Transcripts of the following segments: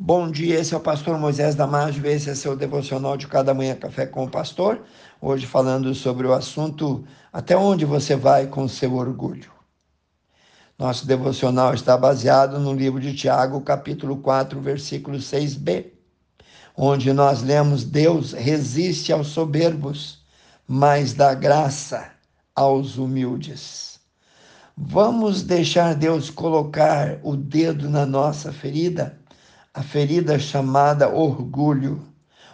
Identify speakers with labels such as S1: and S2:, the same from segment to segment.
S1: Bom dia, esse é o pastor Moisés Damásio, esse é seu devocional de cada manhã café com o pastor. Hoje falando sobre o assunto até onde você vai com seu orgulho. Nosso devocional está baseado no livro de Tiago, capítulo 4, versículo 6b, onde nós lemos: Deus resiste aos soberbos, mas dá graça aos humildes. Vamos deixar Deus colocar o dedo na nossa ferida? A ferida chamada orgulho,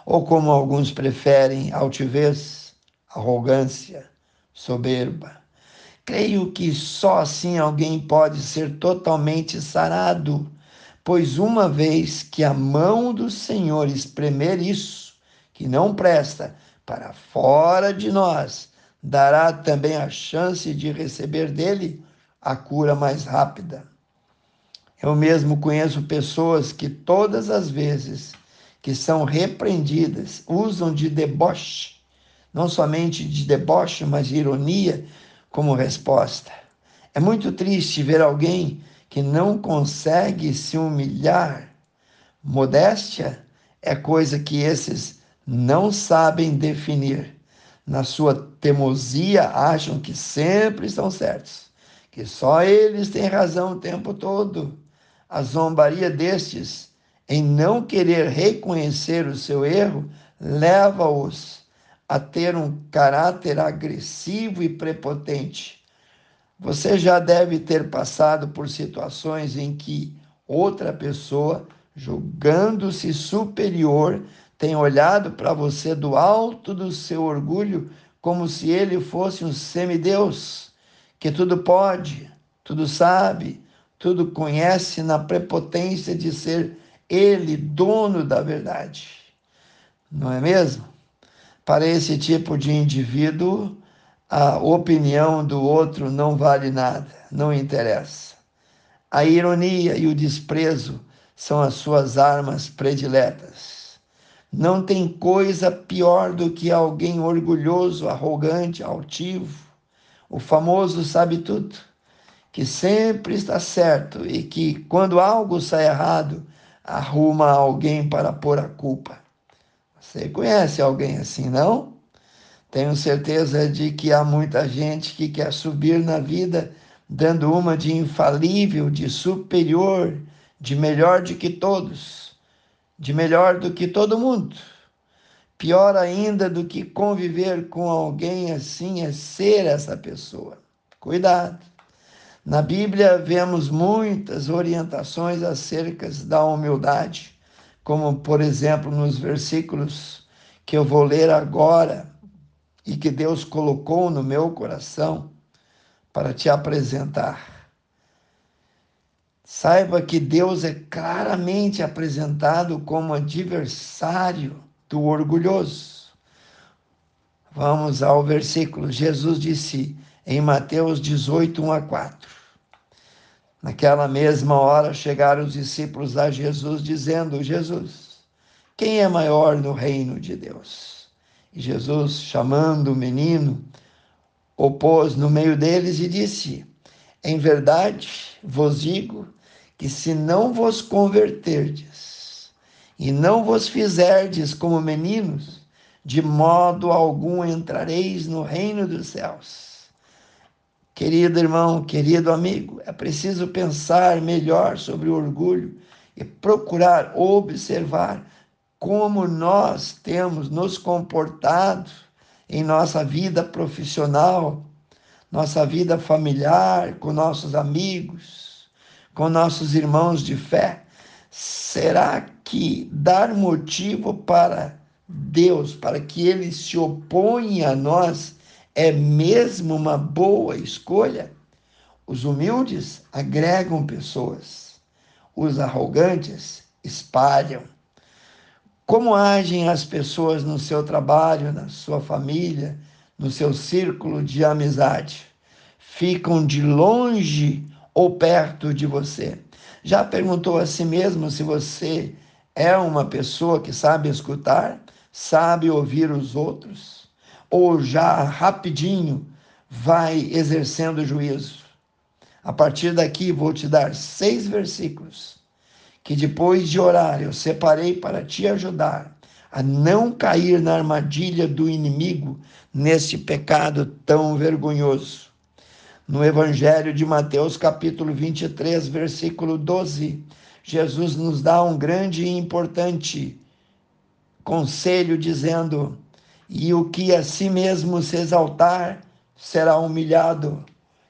S1: ou como alguns preferem, altivez, arrogância, soberba. Creio que só assim alguém pode ser totalmente sarado, pois uma vez que a mão do Senhor espremer isso, que não presta, para fora de nós, dará também a chance de receber dele a cura mais rápida. Eu mesmo conheço pessoas que todas as vezes que são repreendidas usam de deboche, não somente de deboche, mas de ironia como resposta. É muito triste ver alguém que não consegue se humilhar. Modéstia é coisa que esses não sabem definir. Na sua teimosia, acham que sempre estão certos, que só eles têm razão o tempo todo a zombaria destes em não querer reconhecer o seu erro leva-os a ter um caráter agressivo e prepotente. Você já deve ter passado por situações em que outra pessoa, julgando-se superior, tem olhado para você do alto do seu orgulho como se ele fosse um semideus, que tudo pode, tudo sabe, tudo conhece na prepotência de ser ele dono da verdade. Não é mesmo? Para esse tipo de indivíduo, a opinião do outro não vale nada, não interessa. A ironia e o desprezo são as suas armas prediletas. Não tem coisa pior do que alguém orgulhoso, arrogante, altivo, o famoso sabe tudo que sempre está certo e que, quando algo sai errado, arruma alguém para pôr a culpa. Você conhece alguém assim, não? Tenho certeza de que há muita gente que quer subir na vida dando uma de infalível, de superior, de melhor do que todos, de melhor do que todo mundo. Pior ainda do que conviver com alguém assim é ser essa pessoa. Cuidado. Na Bíblia vemos muitas orientações acerca da humildade, como por exemplo nos versículos que eu vou ler agora e que Deus colocou no meu coração para te apresentar. Saiba que Deus é claramente apresentado como adversário do orgulhoso. Vamos ao versículo. Jesus disse em Mateus 18, 1 a 4. Naquela mesma hora chegaram os discípulos a Jesus, dizendo: Jesus, quem é maior no reino de Deus? E Jesus, chamando o menino, opôs no meio deles e disse: Em verdade vos digo que se não vos converterdes e não vos fizerdes como meninos, de modo algum entrareis no reino dos céus. Querido irmão, querido amigo, é preciso pensar melhor sobre o orgulho e procurar observar como nós temos nos comportado em nossa vida profissional, nossa vida familiar, com nossos amigos, com nossos irmãos de fé. Será que dar motivo para Deus, para que ele se oponha a nós, é mesmo uma boa escolha? Os humildes agregam pessoas, os arrogantes espalham. Como agem as pessoas no seu trabalho, na sua família, no seu círculo de amizade? Ficam de longe ou perto de você? Já perguntou a si mesmo se você é uma pessoa que sabe escutar, sabe ouvir os outros? ou já rapidinho vai exercendo juízo. A partir daqui vou te dar seis versículos que depois de orar eu separei para te ajudar a não cair na armadilha do inimigo nesse pecado tão vergonhoso. No Evangelho de Mateus, capítulo 23, versículo 12, Jesus nos dá um grande e importante conselho dizendo: E o que a si mesmo se exaltar será humilhado,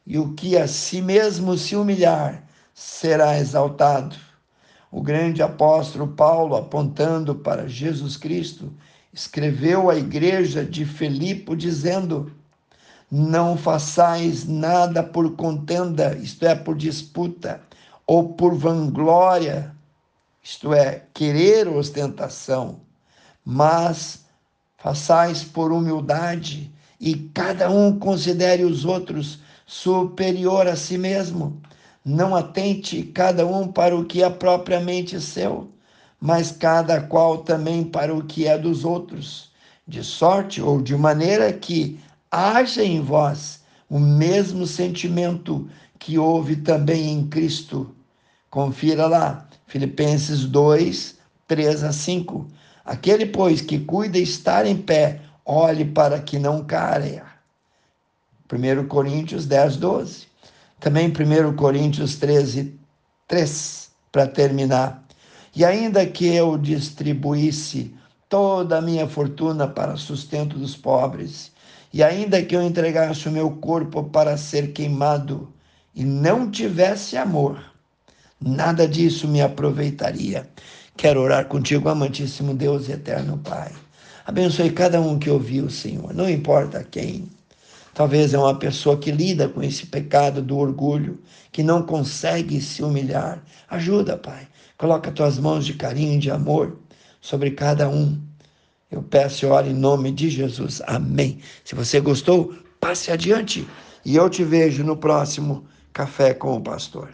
S1: e o que a si mesmo se humilhar será exaltado. O grande apóstolo Paulo, apontando para Jesus Cristo, escreveu à igreja de Filipe dizendo: Não façais nada por contenda, isto é, por disputa, ou por vanglória, isto é, querer ostentação, mas façais por humildade e cada um considere os outros superior a si mesmo não atente cada um para o que é propriamente seu, mas cada qual também para o que é dos outros, de sorte ou de maneira que haja em vós o mesmo sentimento que houve também em Cristo. Confira lá, Filipenses 2, 3 a 5. Aquele, pois, que cuida estar em pé, olhe para que não caia. 1 Coríntios 10, 12. Também 1 Coríntios 13, 3, para terminar. E ainda que eu distribuísse toda a minha fortuna para sustento dos pobres, e ainda que eu entregasse o meu corpo para ser queimado e não tivesse amor, nada disso me aproveitaria. Quero orar contigo, amantíssimo Deus e eterno Pai. Abençoe cada um que ouviu, Senhor, não importa quem Talvez é uma pessoa que lida com esse pecado do orgulho, que não consegue se humilhar. Ajuda, Pai. Coloca tuas mãos de carinho, de amor sobre cada um. Eu peço e oro em nome de Jesus. Amém. Se você gostou, passe adiante. E eu te vejo no próximo Café com o Pastor.